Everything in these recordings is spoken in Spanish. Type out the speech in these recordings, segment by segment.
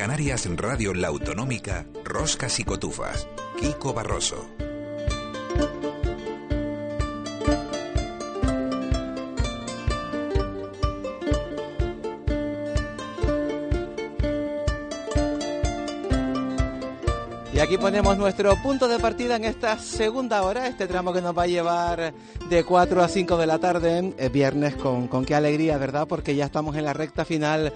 Canarias Radio La Autonómica, Roscas y Cotufas. Kiko Barroso. Aquí ponemos nuestro punto de partida en esta segunda hora, este tramo que nos va a llevar de 4 a 5 de la tarde, es viernes, con, con qué alegría, ¿verdad? Porque ya estamos en la recta final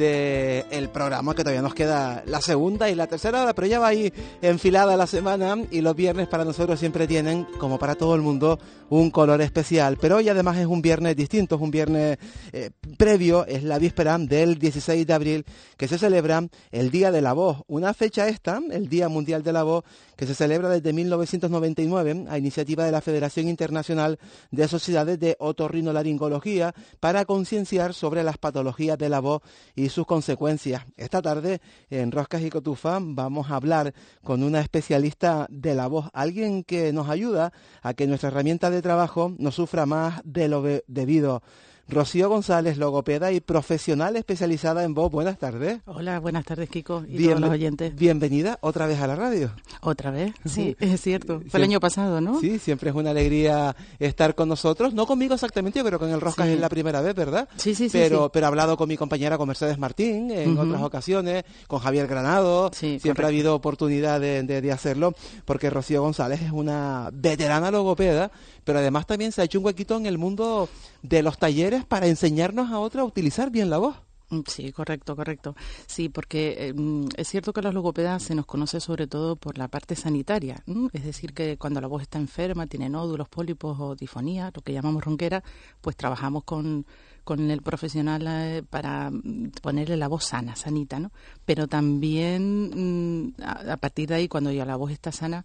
del programa, que todavía nos queda la segunda y la tercera hora, pero ya va ahí enfilada la semana y los viernes para nosotros siempre tienen, como para todo el mundo, un color especial. Pero hoy además es un viernes distinto, es un viernes eh, previo, es la víspera del 16 de abril, que se celebra el Día de la Voz. Una fecha esta, el Día Mundial de la Voz, que se celebra desde 1999 a iniciativa de la Federación Internacional de Sociedades de Otorrinolaringología para concienciar sobre las patologías de la voz y sus consecuencias. Esta tarde en Roscas y Cotufa vamos a hablar con una especialista de la voz, alguien que nos ayuda a que nuestra herramienta de trabajo no sufra más de lo debido. Rocío González, logopeda y profesional especializada en voz. Buenas tardes. Hola, buenas tardes, Kiko y todos los oyentes. Bienvenida otra vez a la radio. Otra vez, sí, es cierto. Fue el año pasado, ¿no? Sí, siempre es una alegría estar con nosotros. No conmigo exactamente, pero con el Roscas es la primera vez, ¿verdad? Sí, sí, sí. Pero, pero he hablado con mi compañera, con Mercedes Martín, en otras ocasiones, con Javier Granado. siempre ha habido oportunidad de, de hacerlo, porque Rocío González es una veterana logopeda, pero además también se ha hecho un huequito en el mundo de los talleres para enseñarnos a otros a utilizar bien la voz. Mm, sí, correcto, correcto. Sí, porque em, es cierto que los logopedas se nos conoce sobre todo por la parte sanitaria, es decir, que cuando la voz está enferma, tiene nódulos, pólipos o difonía, lo que llamamos ronquera, pues trabajamos con, con el profesional eh, para mm, ponerle la voz sana, sanita, ¿no? Pero también mm, a, partir de ahí, cuando ya la voz está sana,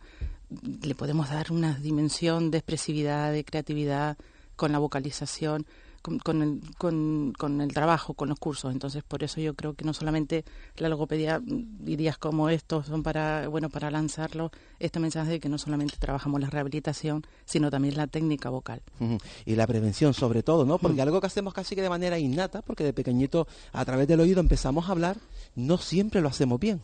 le podemos dar una dimensión de expresividad, de creatividad con la vocalización con, el, con, el trabajo, con los cursos. Entonces, por eso yo creo que no solamente la logopedia, mm, dirías como estos son para, bueno, para lanzarlo, este mensaje de que no solamente trabajamos la rehabilitación, sino también la técnica vocal. Y la prevención, sobre todo, ¿no? Porque algo que hacemos casi que de manera innata, porque de pequeñito, a través del oído empezamos a hablar, no siempre lo hacemos bien.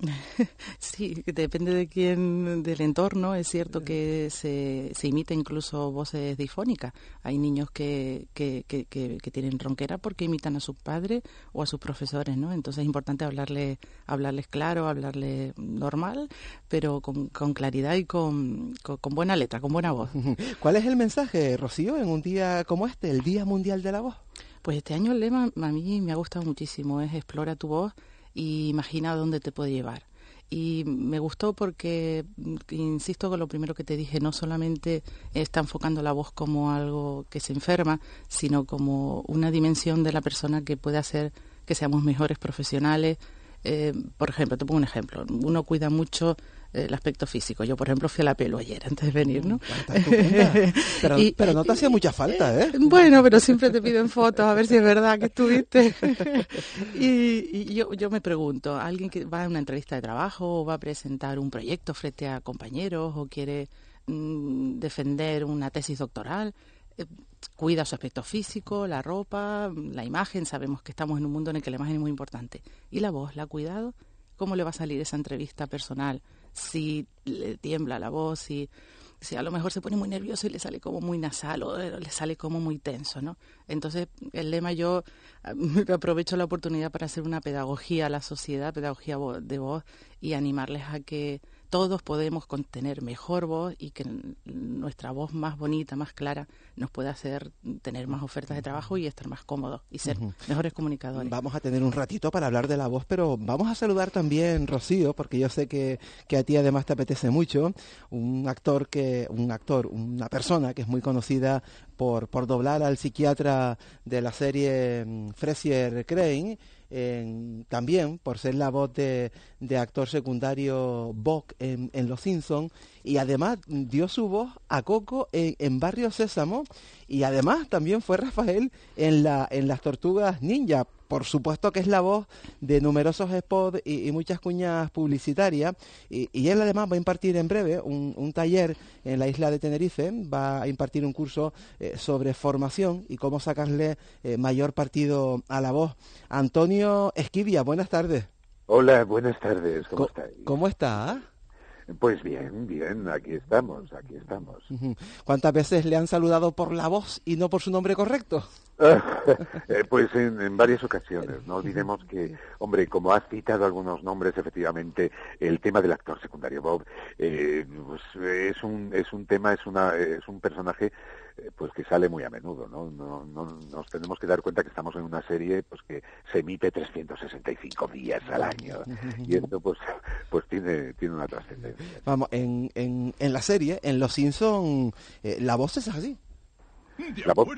Sí, depende de quién, del entorno. Es cierto que se, se imita incluso voces difónicas. Hay niños que, que, que, que, tienen ronquera porque imitan a sus padres o a sus profesores, ¿no? Entonces es importante hablarle, hablarles claro, hablarles normal, pero con, con claridad y con, con, buena letra, con buena voz. ¿Cuál es el mensaje, Rocío, en un día como este, el Día Mundial de la Voz? Pues este año el lema a mí me ha gustado muchísimo, es explora tu voz y imagina dónde te puede llevar. Y me gustó porque, insisto con lo primero que te dije, no solamente está enfocando la voz como algo que se enferma, sino como una dimensión de la persona que puede hacer que seamos mejores profesionales. Eh, por ejemplo, te pongo un ejemplo. Uno cuida mucho el aspecto físico. Yo, por ejemplo, fui a la pelo ayer antes de venir, ¿no? Pero, pero no te hacía mucha falta, ¿eh? Bueno, pero siempre te piden fotos a ver si es verdad que estuviste. y, yo, yo me pregunto, alguien que va a una entrevista de trabajo o va a presentar un proyecto frente a compañeros o quiere mm, defender una tesis doctoral, eh, cuida su aspecto físico, la ropa, la imagen. Sabemos que estamos en un mundo en el que la imagen es muy importante. ¿Y la voz? ¿La cuidado? ¿Cómo le va a salir esa entrevista personal? si le tiembla la voz, si, si a lo mejor se pone muy nervioso y le sale como muy nasal o le sale como muy tenso, ¿no? Entonces, el lema yo aprovecho la oportunidad para hacer una pedagogía a la sociedad, pedagogía de voz y animarles a que todos podemos contener mejor voz y que nuestra voz más bonita, más clara, nos pueda hacer tener más ofertas de trabajo y estar más cómodos y ser mejores comunicadores. Vamos a tener un ratito para hablar de la voz, pero vamos a saludar también Rocío, porque yo sé que, que a ti además te apetece mucho, un actor que, un actor, una persona que es muy conocida por, por doblar al psiquiatra de la serie mm, Fresier Crane también por ser la voz de, actor secundario Bock en, Los Simpsons y además dio su voz a Coco en, Barrio Sésamo y además también fue Rafael en, la, en las Tortugas Ninja por supuesto que es la voz de numerosos spots y, muchas cuñas publicitarias. Y, él además va a impartir en breve un, taller en la isla de Tenerife, va a impartir un curso eh, sobre formación y cómo sacarle eh, mayor partido a la voz. Antonio Esquivia, buenas tardes. Hola, buenas tardes, ¿cómo estáis? ¿Cómo está? Pues bien, bien, aquí estamos, aquí estamos. ¿Cuántas veces le han saludado por la voz y no por su nombre correcto? Eh, pues en, varias ocasiones. No olvidemos que, hombre, como has citado algunos nombres, efectivamente, el tema del actor secundario Bob eh, pues es un es un tema, es una es un personaje eh, pues que sale muy a menudo, ¿no? No, Nos tenemos que dar cuenta que estamos en una serie pues que se emite 365 días al año y esto pues pues tiene tiene una trascendencia. Vamos, en, en, en la serie, en Los Simpson, la voz es así. la voz,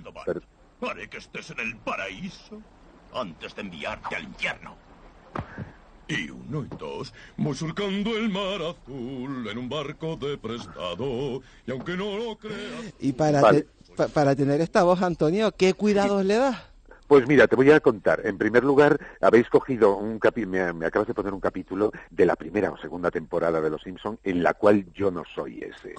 Haré que estés en el paraíso antes de enviarte al infierno. Y uno y dos, voy surcando el mar azul en un barco de prestado. Y aunque no lo creas... Y para, para tener esta voz, Antonio, ¿qué cuidados le das? Pues mira, te voy a contar. En primer lugar, habéis cogido un capítulo, me, acabas de poner un capítulo de la primera o segunda temporada de Los Simpson en la cual yo no soy ese.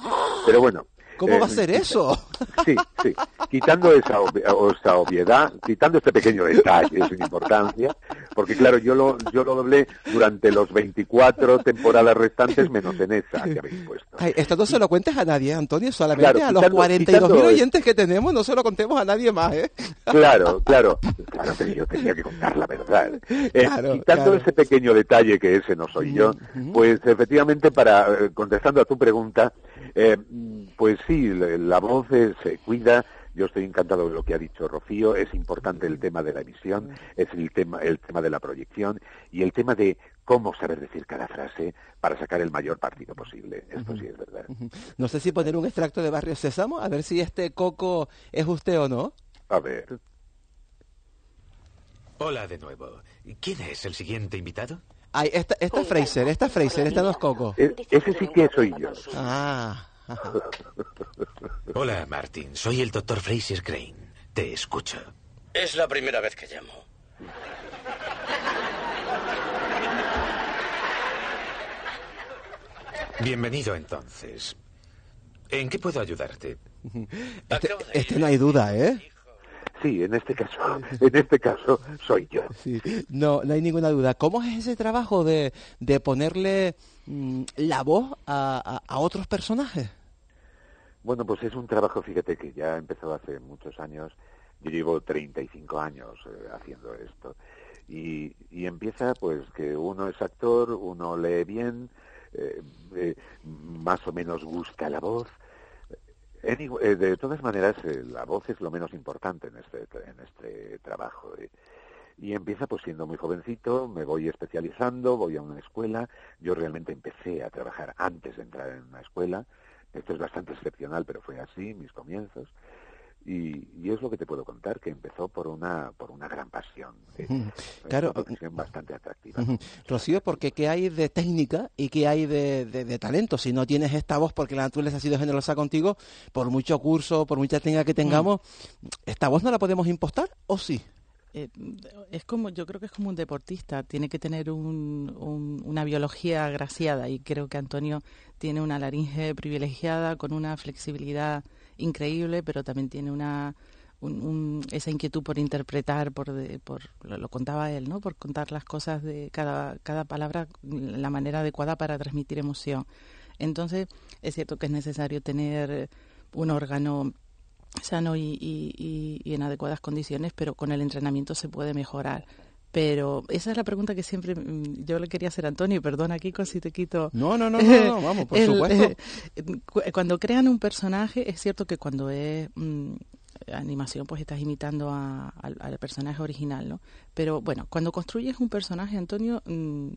Pero bueno, ¿Cómo va a eh, ser eso? Sí, sí. Quitando esa, obviedad, quitando este pequeño detalle sin importancia, porque claro, yo lo, yo lo doblé durante los 24 temporadas restantes menos en esa que habéis puesto. esto no se lo cuentes a nadie, Antonio, solamente a los 42.000 oyentes que tenemos, no se lo contemos a nadie más, ¿eh? Claro, claro. Claro, pero yo tenía que contar la verdad. Eh, quitando ese pequeño detalle que ese no soy yo, pues efectivamente, para eh, contestando a tu pregunta, eh, pues sí, la voz se cuida. Yo estoy encantado de lo que ha dicho Rocío. Es importante el tema de la emisión, es el tema, el tema de la proyección y el tema de cómo saber decir cada frase para sacar el mayor partido posible. Esto sí es verdad. No sé si poner un extracto de Barrio Sésamo, a ver si este coco es usted o no. A ver. Hola de nuevo. ¿Quién es el siguiente invitado? Ay, esta, esta Fraser, esta Fraser, esta dos cocos. E, ese sí que soy yo. Ah. Hola, Martin. Soy el doctor Fraser Crane. Te escucho. Es la primera vez que llamo. Bienvenido entonces. ¿En qué puedo ayudarte? Este, este no hay duda, ¿eh? Sí, en este caso, en este caso soy yo. no, no hay ninguna duda. ¿Cómo es ese trabajo de, de ponerle mm, la voz a, a, otros personajes? Bueno, pues es un trabajo, fíjate, que ya empezó hace muchos años. Yo llevo 35 años eh, haciendo esto. Y, y, empieza pues que uno es actor, uno lee bien, eh, eh, más o menos gusta la voz, eh, de todas maneras, eh, la voz es lo menos importante en este, en este trabajo. Eh. Y empieza pues siendo muy jovencito, me voy especializando, voy a una escuela. Yo realmente empecé a trabajar antes de entrar en una escuela. Esto es bastante excepcional, pero fue así, mis comienzos. Y, es lo que te puedo contar, que empezó por una, por una gran pasión. Claro. Una pasión bastante atractiva. Rocío, porque ¿qué hay de técnica y qué hay de, de, talento? Si no tienes esta voz porque la naturaleza ha sido generosa contigo, por mucho curso, por mucha técnica que tengamos, ¿esta voz no la podemos impostar o sí? Eh, es como yo creo que es como un deportista tiene que tener un, una biología agraciada y creo que Antonio tiene una laringe privilegiada con una flexibilidad increíble, pero también tiene una esa inquietud por interpretar, por, por lo, contaba él, ¿no? Por contar las cosas de cada, cada palabra, la manera adecuada para transmitir emoción. Entonces, es cierto que es necesario tener un órgano sano y en adecuadas condiciones, pero con el entrenamiento se puede mejorar. Pero esa es la pregunta que siempre mm, yo le quería hacer a Antonio, perdona Kiko si te quito. No, no, no, no, vamos, por supuesto. Eh, cuando crean un personaje, es cierto que cuando es mm, animación, pues estás imitando al personaje original, ¿no? Pero bueno, cuando construyes un personaje, Antonio, mm,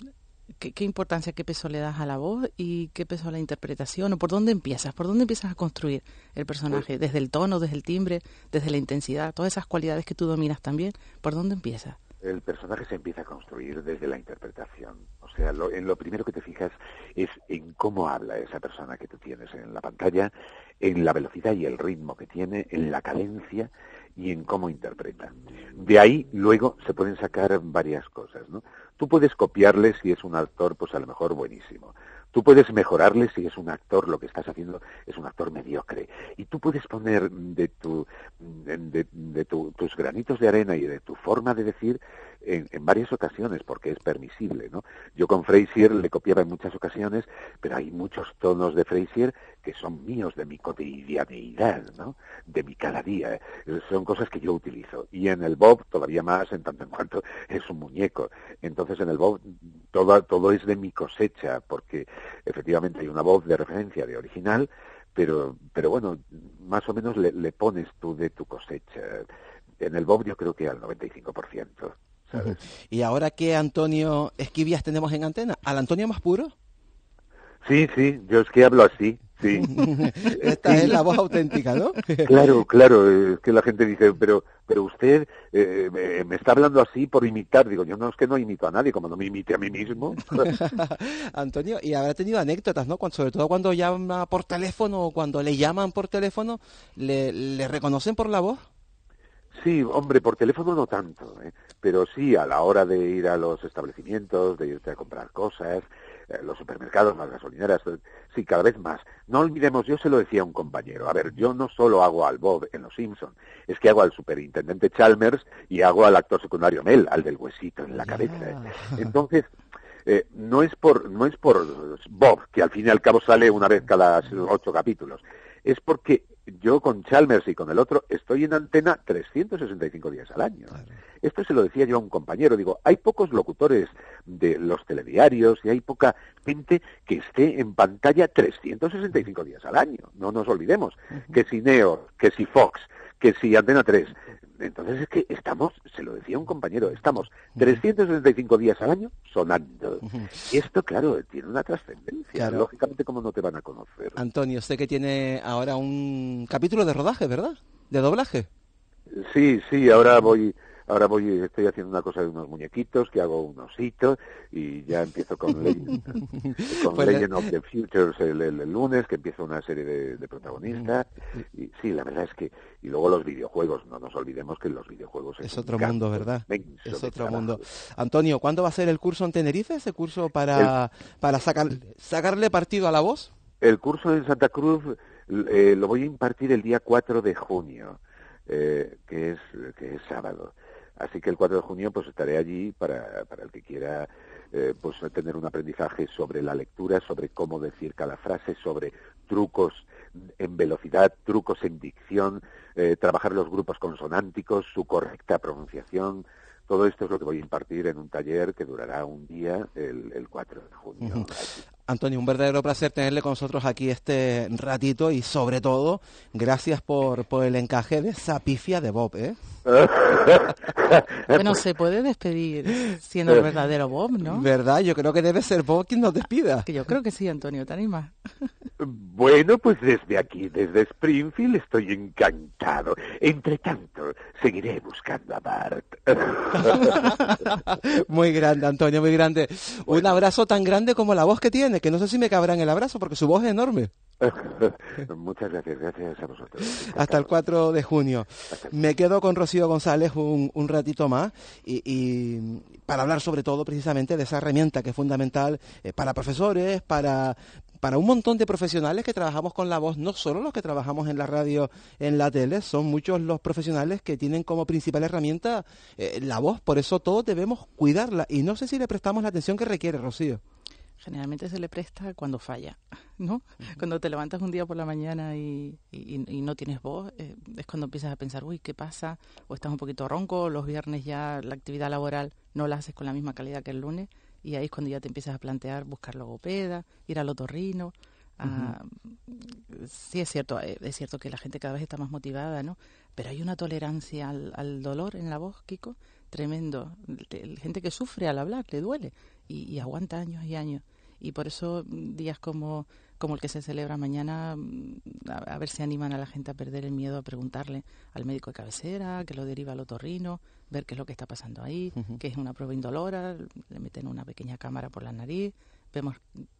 ¿qué, importancia, qué peso le das a la voz y qué peso a la interpretación? ¿O por dónde empiezas? ¿Por dónde empiezas a construir el personaje? ¿Desde el tono, desde el timbre, desde la intensidad? Todas esas cualidades que tú dominas también, ¿por dónde empiezas? El personaje se empieza a construir desde la interpretación. O sea, lo, en lo primero que te fijas es en cómo habla esa persona que tú tienes en la pantalla, en la velocidad y el ritmo que tiene, en la cadencia y en cómo interpreta. De ahí luego se pueden sacar varias cosas, ¿no? Tú puedes copiarle si es un actor, pues a lo mejor buenísimo. Tú puedes mejorarle si es un actor, lo que estás haciendo es un actor mediocre. Y tú puedes poner de, tu, de, tus granitos de arena y de tu forma de decir en, varias ocasiones, porque es permisible, ¿no? Yo con Frasier le copiaba en muchas ocasiones, pero hay muchos tonos de Frasier que son míos, de mi cotidianeidad, ¿no? De mi cada día. Son cosas que yo utilizo. Y en el Bob todavía más, en tanto en cuanto es un muñeco. Entonces en el Bob todo, todo es de mi cosecha, porque efectivamente hay una voz de referencia, de original, pero, pero bueno, más o menos le, le pones tú de tu cosecha. En el Bob yo creo que al 95%. ¿Y ahora qué Antonio Esquivias tenemos en antena? ¿Al Antonio más puro? Sí, sí, yo es que hablo así, sí. Esta es la voz auténtica, ¿no? claro, claro, es que la gente dice, pero pero usted eh, me está hablando así por imitar. Digo, yo no es que no imito a nadie, como no me imite a mí mismo. Antonio, y habrá tenido anécdotas, ¿no? sobre todo cuando llama por teléfono o cuando le llaman por teléfono, ¿le, le reconocen por la voz? Sí, hombre, por teléfono no tanto, ¿eh? pero sí a la hora de ir a los establecimientos, de irte a comprar cosas, eh, los supermercados, las gasolineras, eh, sí, cada vez más. No olvidemos, yo se lo decía a un compañero, a ver, yo no solo hago al Bob en Los Simpson, es que hago al superintendente Chalmers y hago al actor secundario Mel, al del huesito en la cabeza. Entonces, no es por no es por Bob que al fin y al cabo sale una vez cada ocho capítulos es porque yo con Chalmers y con el otro estoy en antena 365 días al año. Esto se lo decía yo a un compañero, digo, hay pocos locutores de los telediarios y hay poca gente que esté en pantalla 365 días al año. No nos olvidemos que si Neo, que si Fox, que si Antena 3, entonces es que estamos, se lo decía un compañero, estamos 365 días al año sonando. Y esto, claro, tiene una trascendencia. Lógicamente, ¿cómo no te van a conocer? Antonio, sé que tiene ahora un capítulo de rodaje, ¿verdad? De doblaje. Sí, sí, ahora voy Ahora voy, estoy haciendo una cosa de unos muñequitos, que hago un osito, y ya empiezo con, Legend, con pues Legend of the Futures el, lunes, que empieza una serie de, protagonistas. Y sí, la verdad es que, y luego los videojuegos, no nos olvidemos que los videojuegos es, otro mundo, ¿verdad? Es otro mundo. Antonio, ¿cuándo va a ser el curso en Tenerife? ¿Ese curso para, para sacar, sacarle partido a la voz? El curso en Santa Cruz eh, lo voy a impartir el día 4 de junio, eh, que, es, que es sábado. Así que el 4 de junio pues estaré allí para, para el que quiera eh, pues tener un aprendizaje sobre la lectura, sobre cómo decir cada frase, sobre trucos en velocidad, trucos en dicción, eh, trabajar los grupos consonánticos, su correcta pronunciación. Todo esto es lo que voy a impartir en un taller que durará un día el, el 4 de junio. Antonio, un verdadero placer tenerle con nosotros aquí este ratito y sobre todo, gracias por, por el encaje de esa pifia de Bob, ¿eh? bueno, se puede despedir siendo el verdadero Bob, ¿no? ¿Verdad? Yo creo que debe ser Bob quien nos despida. Que yo creo que sí, Antonio, ¿te animas? Bueno, pues desde aquí, desde Springfield, estoy encantado. Entre tanto, seguiré buscando a Bart. muy grande, Antonio, muy grande. Un abrazo tan grande como la voz que tiene, que no sé si me cabrá en el abrazo porque su voz es enorme. Muchas gracias, gracias a vosotros. Hasta el 4 de junio. Me quedo con Rocío González un, un ratito más y, para hablar sobre todo precisamente de esa herramienta que es fundamental eh, para profesores, para, para un montón de profesionales que trabajamos con la voz, no solo los que trabajamos en la radio, en la tele, son muchos los profesionales que tienen como principal herramienta eh, la voz, por eso todos debemos cuidarla y no sé si le prestamos la atención que requiere, Rocío generalmente se le presta cuando falla, ¿no? Cuando te levantas un día por la mañana y, no tienes voz, eh, es cuando empiezas a pensar, uy, ¿qué pasa? O estás un poquito ronco, los viernes ya la actividad laboral no la haces con la misma calidad que el lunes, y ahí es cuando ya te empiezas a plantear buscar logopeda, ir al otorrino. Sí, es cierto, eh, es cierto que la gente cada vez está más motivada, ¿no? Pero hay una tolerancia al, al dolor en la voz, Kiko, tremendo. Gente que sufre al hablar, le duele y, aguanta años y años. Y por eso mm, días como, como el que se celebra mañana, mm, a, ver si animan a la gente a perder el miedo a preguntarle al médico de cabecera, que lo deriva al otorrino, ver qué es lo que está pasando ahí, que es una prueba indolora, le meten una pequeña cámara por la nariz, vemos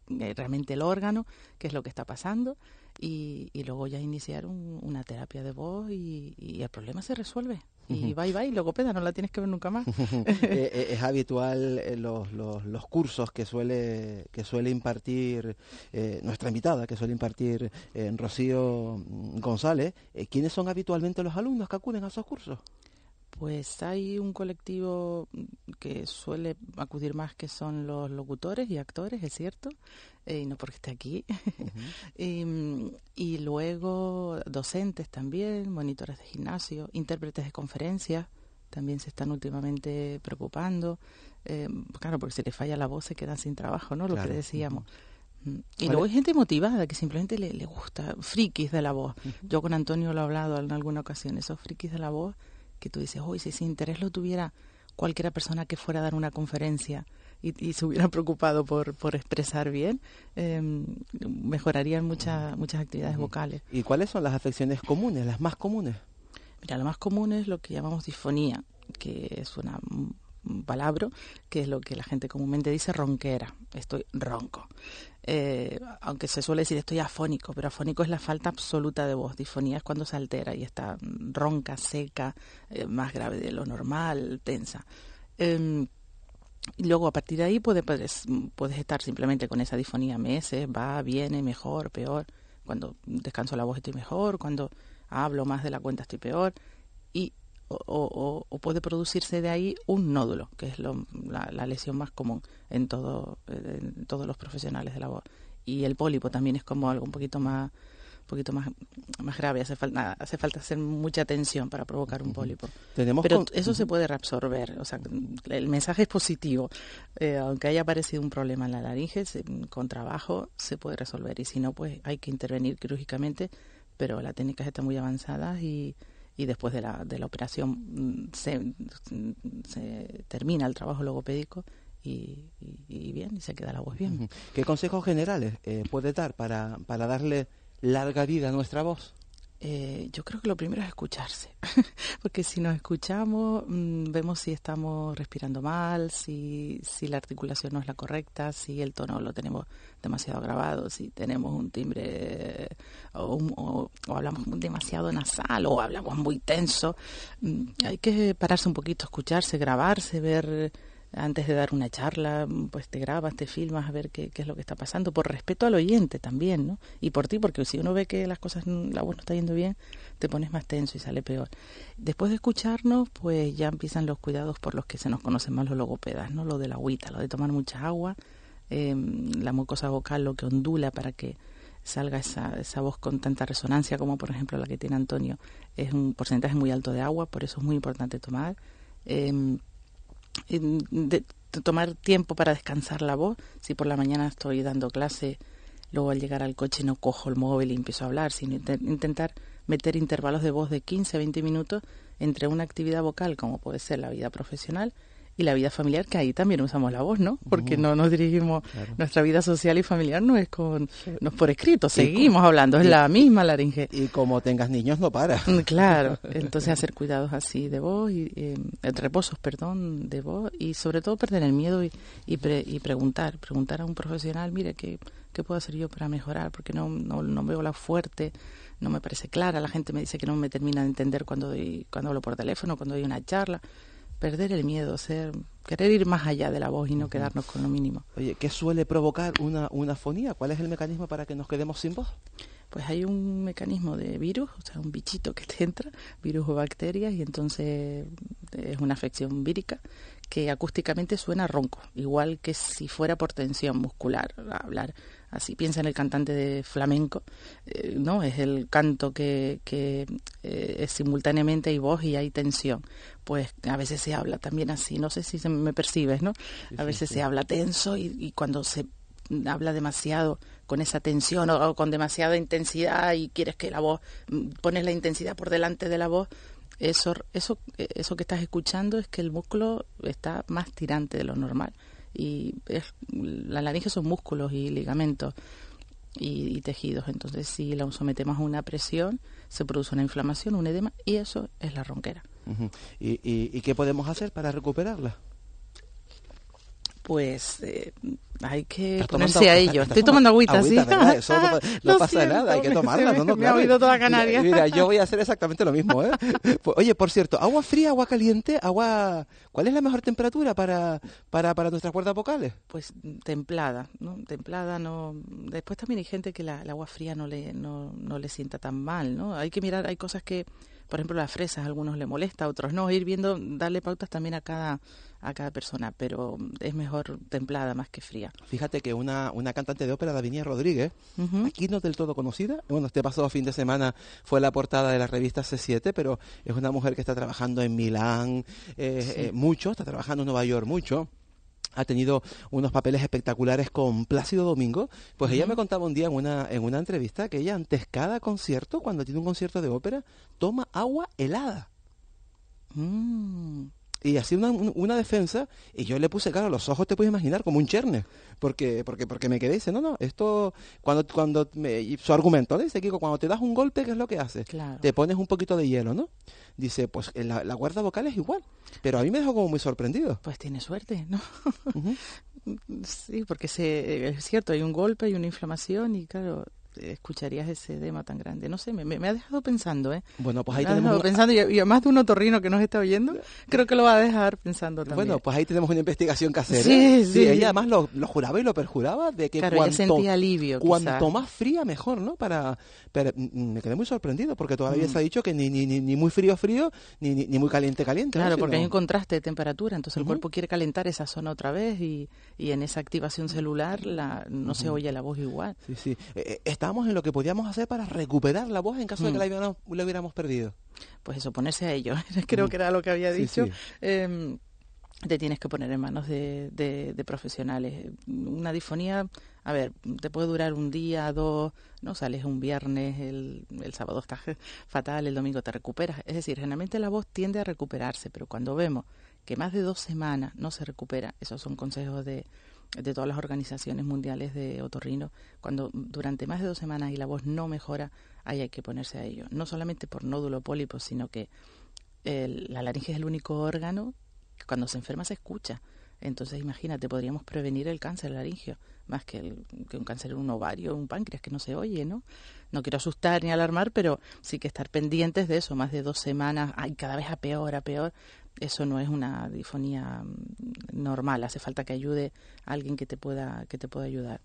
eh, realmente el órgano, qué es lo que está pasando, y, y luego ya iniciar una terapia de voz y, y el problema se resuelve. Y bye bye, logopeda, no la tienes que ver nunca más. Eh, eh, es habitual los, los, los, cursos que suele, que suele impartir nuestra invitada, que suele impartir Rocío González. ¿Quiénes son habitualmente los alumnos que acuden a esos cursos? Pues hay un colectivo que suele acudir más que son los locutores y actores, es cierto, eh, y no porque esté aquí. y, luego docentes también, monitores de gimnasio, intérpretes de conferencias, también se están últimamente preocupando. Eh, claro, porque si le falla la voz se quedan sin trabajo, ¿no? Lo que decíamos. Mm. Y luego hay gente motivada que simplemente le, le gusta, frikis de la voz. Yo con Antonio lo he hablado en alguna ocasión, esos frikis de la voz que tú dices, uy, si ese interés lo tuviera cualquiera persona que fuera a dar una conferencia y, se hubiera preocupado por, por expresar bien, em, mejorarían muchas muchas actividades vocales. ¿Y cuáles son las afecciones comunes, las más comunes? Mira, lo más común es lo que llamamos disfonía, que es una palabra que es lo que la gente comúnmente dice ronquera, estoy ronco. Eh, aunque se suele decir estoy afónico, pero afónico es la falta absoluta de voz. Difonía es cuando se altera y está ronca, seca, eh, más grave de lo normal, tensa. Em, y luego a partir de ahí puedes, puedes estar simplemente con esa difonía meses, va, viene, mejor, peor. Cuando descanso la voz estoy mejor, cuando hablo más de la cuenta estoy peor. Y o, puede producirse de ahí un nódulo, que es la, lesión más común en, todo, en todos los profesionales de la voz. Y el pólipo también es como algo un poquito más un poquito más, más grave, hace falta, hace falta hacer mucha atención para provocar un pólipo. Pero eso se puede reabsorber, o sea, el mensaje es positivo. Eh, aunque haya aparecido un problema en la laringe, con trabajo se puede resolver y si no, pues hay que intervenir quirúrgicamente, pero las técnicas están muy avanzadas y, y después de la, de la operación mm, se, se termina el trabajo logopédico y, y, bien, y se queda la voz bien. ¿Qué consejos generales eh, puede dar para, para darle larga vida a nuestra voz? Eh, yo creo que lo primero es escucharse, porque si nos escuchamos mm, vemos si estamos respirando mal, si, si la articulación no es la correcta, si el tono lo tenemos demasiado grabado, si tenemos un timbre o, hablamos demasiado nasal o hablamos muy tenso. Mm, hay que pararse un poquito, escucharse, grabarse, ver antes de dar una charla, pues te grabas, te filmas a ver qué, es lo que está pasando, por respeto al oyente también, ¿no? Y por ti, porque si uno ve que las cosas, la voz no está yendo bien, te pones más tenso y sale peor. Después de escucharnos, pues ya empiezan los cuidados por los que se nos conocen más los logopedas, ¿no? Lo de la agüita, lo de tomar mucha agua, em, la mucosa vocal, lo que ondula para que salga esa, esa voz con tanta resonancia como por ejemplo la que tiene Antonio, es un porcentaje muy alto de agua, por eso es muy importante tomar. Eh, de, tomar tiempo para descansar la voz. Si por la mañana estoy dando clase, luego al llegar al coche no cojo el móvil y empiezo a hablar, sino intentar meter intervalos de voz de 15 a 20 minutos entre una actividad vocal, como puede ser la vida profesional, y la vida familiar, que ahí también usamos la voz, ¿no? Porque no nos dirigimos, nuestra vida social y familiar no es con, no es por escrito, seguimos hablando, es la misma laringe. Y como tengas niños no para. Mm, claro, entonces hacer cuidados así de voz, y, eh, reposos, perdón, de voz, y sobre todo perder el miedo y, y, preguntar, preguntar a un profesional, mire, ¿qué, ¿qué puedo hacer yo para mejorar? Porque no, no, no veo la fuerte, no me parece clara, la gente me dice que no me termina de entender cuando, cuando hablo por teléfono, cuando doy una charla perder el miedo, ser, querer ir más allá de la voz y no quedarnos con lo mínimo. Oye, ¿qué suele provocar una, una fonía? ¿Cuál es el mecanismo para que nos quedemos sin voz? Pues hay un mecanismo de virus, o sea, un bichito que te entra, virus o bacterias, y entonces es una afección vírica que acústicamente suena ronco, igual que si fuera por tensión muscular, hablar así piensa en el cantante de flamenco, eh, ¿no? Es el canto que, que eh, es simultáneamente hay voz y hay tensión. Pues a veces se habla también así, no sé si se me percibes, ¿no? A veces se habla tenso y, cuando se habla demasiado con esa tensión o, con demasiada intensidad y quieres que la voz, mm, pones la intensidad por delante de la voz, eso, eso, eso que estás escuchando es que el músculo está más tirante de lo normal y es, la laringe son músculos y ligamentos y, tejidos. Entonces, si la sometemos a una presión, se produce una inflamación, un edema, y eso es la ronquera. ¿Y, y, qué podemos hacer para recuperarla? Pues eh, hay que ponerse a ello. Estoy tomando agüita, ¿sí? no, pasa nada, hay que tomarla. No, no, Me ha oído toda Canarias. Mira, yo voy a hacer exactamente lo mismo. ¿eh? Pues, oye, por cierto, agua fría, agua caliente, agua... ¿Cuál es la mejor temperatura para, para, para nuestras cuerdas vocales? Pues templada, ¿no? Templada no... Después también hay gente que la, el agua fría no le, no, no le sienta tan mal, ¿no? Hay que mirar, hay cosas que por ejemplo, las fresas a algunos le molesta, a otros no. Ir viendo, darle pautas también a cada a cada persona, pero es mejor templada más que fría. Fíjate que una, una cantante de ópera, Davinia Rodríguez, aquí no del todo conocida, bueno, este pasado fin de semana fue la portada de la revista C7, pero es una mujer que está trabajando en Milán eh, eh, mucho, está trabajando en Nueva York mucho ha tenido unos papeles espectaculares con Plácido Domingo, pues ella me contaba un día en una, en una entrevista que ella antes cada concierto, cuando tiene un concierto de ópera, toma agua helada. Mm y así una, una, defensa y yo le puse claro los ojos te puedes imaginar como un cherne. Porque porque porque me quedé dice no no esto cuando cuando su argumento dice Kiko cuando te das un golpe qué es lo que haces te pones un poquito de hielo no dice pues la, la cuerda vocal es igual pero a mí me dejó como muy sorprendido. Pues tiene suerte no sí porque se, es cierto hay un golpe hay una inflamación y claro escucharías ese tema tan grande. No sé, me, me, ha dejado pensando, ¿eh? Bueno, pues ahí tenemos... pensando, y, y, además de un otorrino que nos está oyendo, creo que lo va a dejar pensando también. Bueno, pues ahí tenemos una investigación que hacer. Sí, sí. ella además lo, lo, juraba y lo perjuraba de que claro, cuanto, sentía alivio, cuanto más fría, mejor, ¿no? Para, pero mm, me quedé muy sorprendido porque todavía mm. se ha dicho que ni, ni, ni, ni muy frío, frío, ni, ni, muy caliente, caliente. Claro, porque hay un contraste de temperatura, entonces el cuerpo quiere calentar esa zona otra vez y, y en esa activación celular la, no se oye la voz igual. Sí, sí. Eh, eh, estábamos en lo que podíamos hacer para recuperar la voz en caso de que mm. la hubiéramos, perdido? Pues eso, ponerse a ello. Creo mm. que era lo que había dicho. Em, te tienes que poner en manos de, de, profesionales. Una difonía, a ver, te puede durar un día, dos, no sales un viernes, el, el sábado estás fatal, el domingo te recuperas. Es decir, generalmente la voz tiende a recuperarse, pero cuando vemos que más de dos semanas no se recupera, esos son consejos de, de todas las organizaciones mundiales de otorrino, cuando durante más de dos semanas y la voz no mejora, ahí hay que ponerse a ello. No solamente por nódulo pólipo, sino que la laringe es el único órgano que cuando se enferma se escucha. Entonces, imagínate, podríamos prevenir el cáncer laringio más que, que un cáncer en un ovario, un páncreas que no se oye, ¿no? No quiero asustar ni alarmar, pero sí que estar pendientes de eso, más de dos semanas, ay, cada vez a peor, a peor, eso no es una difonía mm, normal, hace falta que ayude a alguien que te pueda, que te pueda ayudar.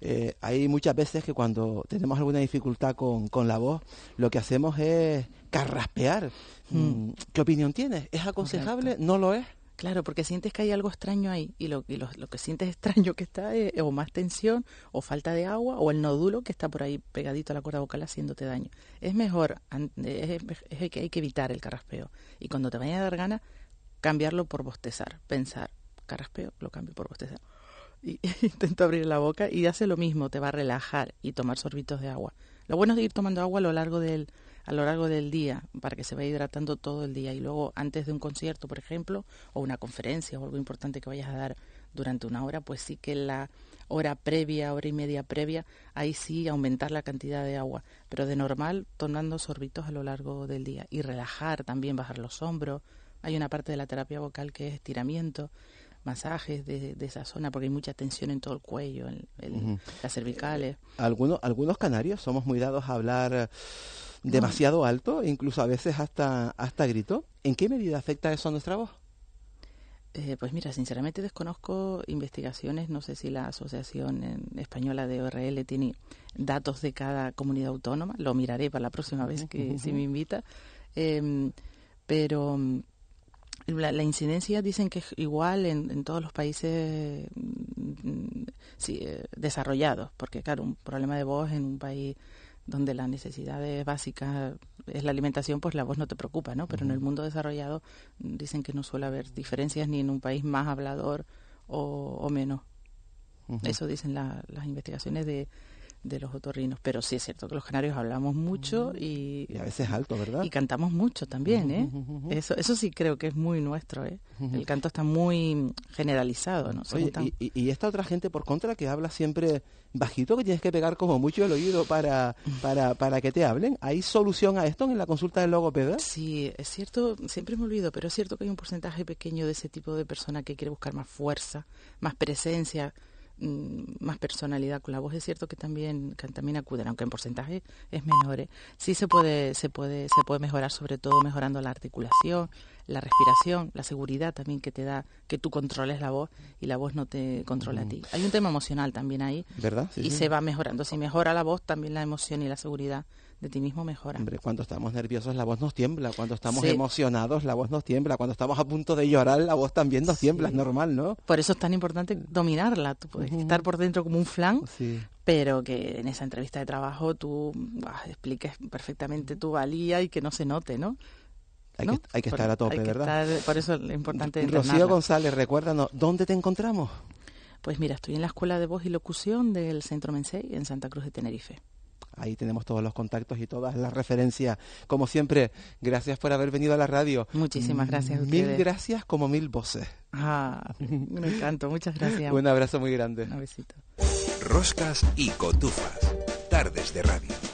Eh, hay muchas veces que cuando tenemos alguna dificultad con, con la voz, lo que hacemos es carraspear. Hmm. Mm, ¿Qué opinión tienes? ¿Es aconsejable? ¿No lo es? Claro, porque sientes que hay algo extraño ahí y lo, y lo, que sientes extraño que está es o más tensión o falta de agua o el nódulo que está por ahí pegadito a la cuerda vocal haciéndote daño. Es mejor, es, es que hay que evitar el carraspeo y cuando te vaya a dar gana, cambiarlo por bostezar, pensar, carraspeo, lo cambio por bostezar. Y, intento abrir la boca y hace lo mismo, te va a relajar y tomar sorbitos de agua. Lo bueno es ir tomando agua a lo largo del, a lo largo del día para que se vaya hidratando todo el día y luego antes de un concierto, por ejemplo, o una conferencia o algo importante que vayas a dar durante una hora, pues sí que la hora previa, hora y media previa, ahí sí aumentar la cantidad de agua, pero de normal tomando sorbitos a lo largo del día y relajar también, bajar los hombros. Hay una parte de la terapia vocal que es estiramiento, masajes de, esa zona porque hay mucha tensión en todo el cuello, en, las cervicales. Algunos, algunos canarios somos muy dados a hablar demasiado alto, incluso a veces hasta, hasta grito. ¿En qué medida afecta eso a nuestra voz? Eh, pues mira, sinceramente desconozco investigaciones, no sé si la Asociación Española de ORL tiene datos de cada comunidad autónoma, lo miraré para la próxima vez que si me invita, em, pero mm, la, incidencia dicen que es igual en, todos los países mm, eh, desarrollados, porque claro, un problema de voz en un país donde las necesidades básicas es la alimentación, pues la voz no te preocupa, ¿no? Pero en el mundo desarrollado dicen que no suele haber diferencias ni en un país más hablador o, menos. Eso dicen las investigaciones de, de los otorrinos. Pero sí es cierto que los canarios hablamos mucho y, y a veces alto, ¿verdad? Y cantamos mucho también, ¿eh? Eso, eso sí creo que es muy nuestro, ¿eh? El canto está muy generalizado, ¿no? Oye, y, y, esta otra gente por contra que habla siempre bajito, que tienes que pegar como mucho el oído para, para, para que te hablen. ¿Hay solución a esto en la consulta del logopeda? Sí, es cierto, siempre me olvido, pero es cierto que hay un porcentaje pequeño de ese tipo de persona que quiere buscar más fuerza, más presencia, más personalidad con la voz es cierto que también que también acuden aunque en porcentaje es menor ¿eh? sí se puede se puede se puede mejorar sobre todo mejorando la articulación la respiración la seguridad también que te da que tú controles la voz y la voz no te controla a ti. Hay un tema emocional también ahí verdad y se va mejorando. Si mejora la voz también la emoción y la seguridad de ti mismo mejora. Hombre, cuando estamos nerviosos la voz nos tiembla, cuando estamos emocionados la voz nos tiembla, cuando estamos a punto de llorar la voz también nos tiembla, es normal, ¿no? Por eso es tan importante dominarla, tú puedes estar por dentro como un flan, pero que en esa entrevista de trabajo tú expliques perfectamente tu valía y que no se note, ¿no? Hay, que, hay que estar a tope, ¿verdad? por eso es importante Rocío González, recuérdanos, ¿dónde te encontramos? Pues mira, estoy en la Escuela de Voz y Locución del Centro Mensei en Santa Cruz de Tenerife. Ahí tenemos todos los contactos y todas las referencias. Como siempre, gracias por haber venido a la radio. Muchísimas gracias a Mil gracias como mil voces. Ah, me encanta, muchas gracias. Un abrazo muy grande. Un besito. Roscas y cotufas. Tardes de radio.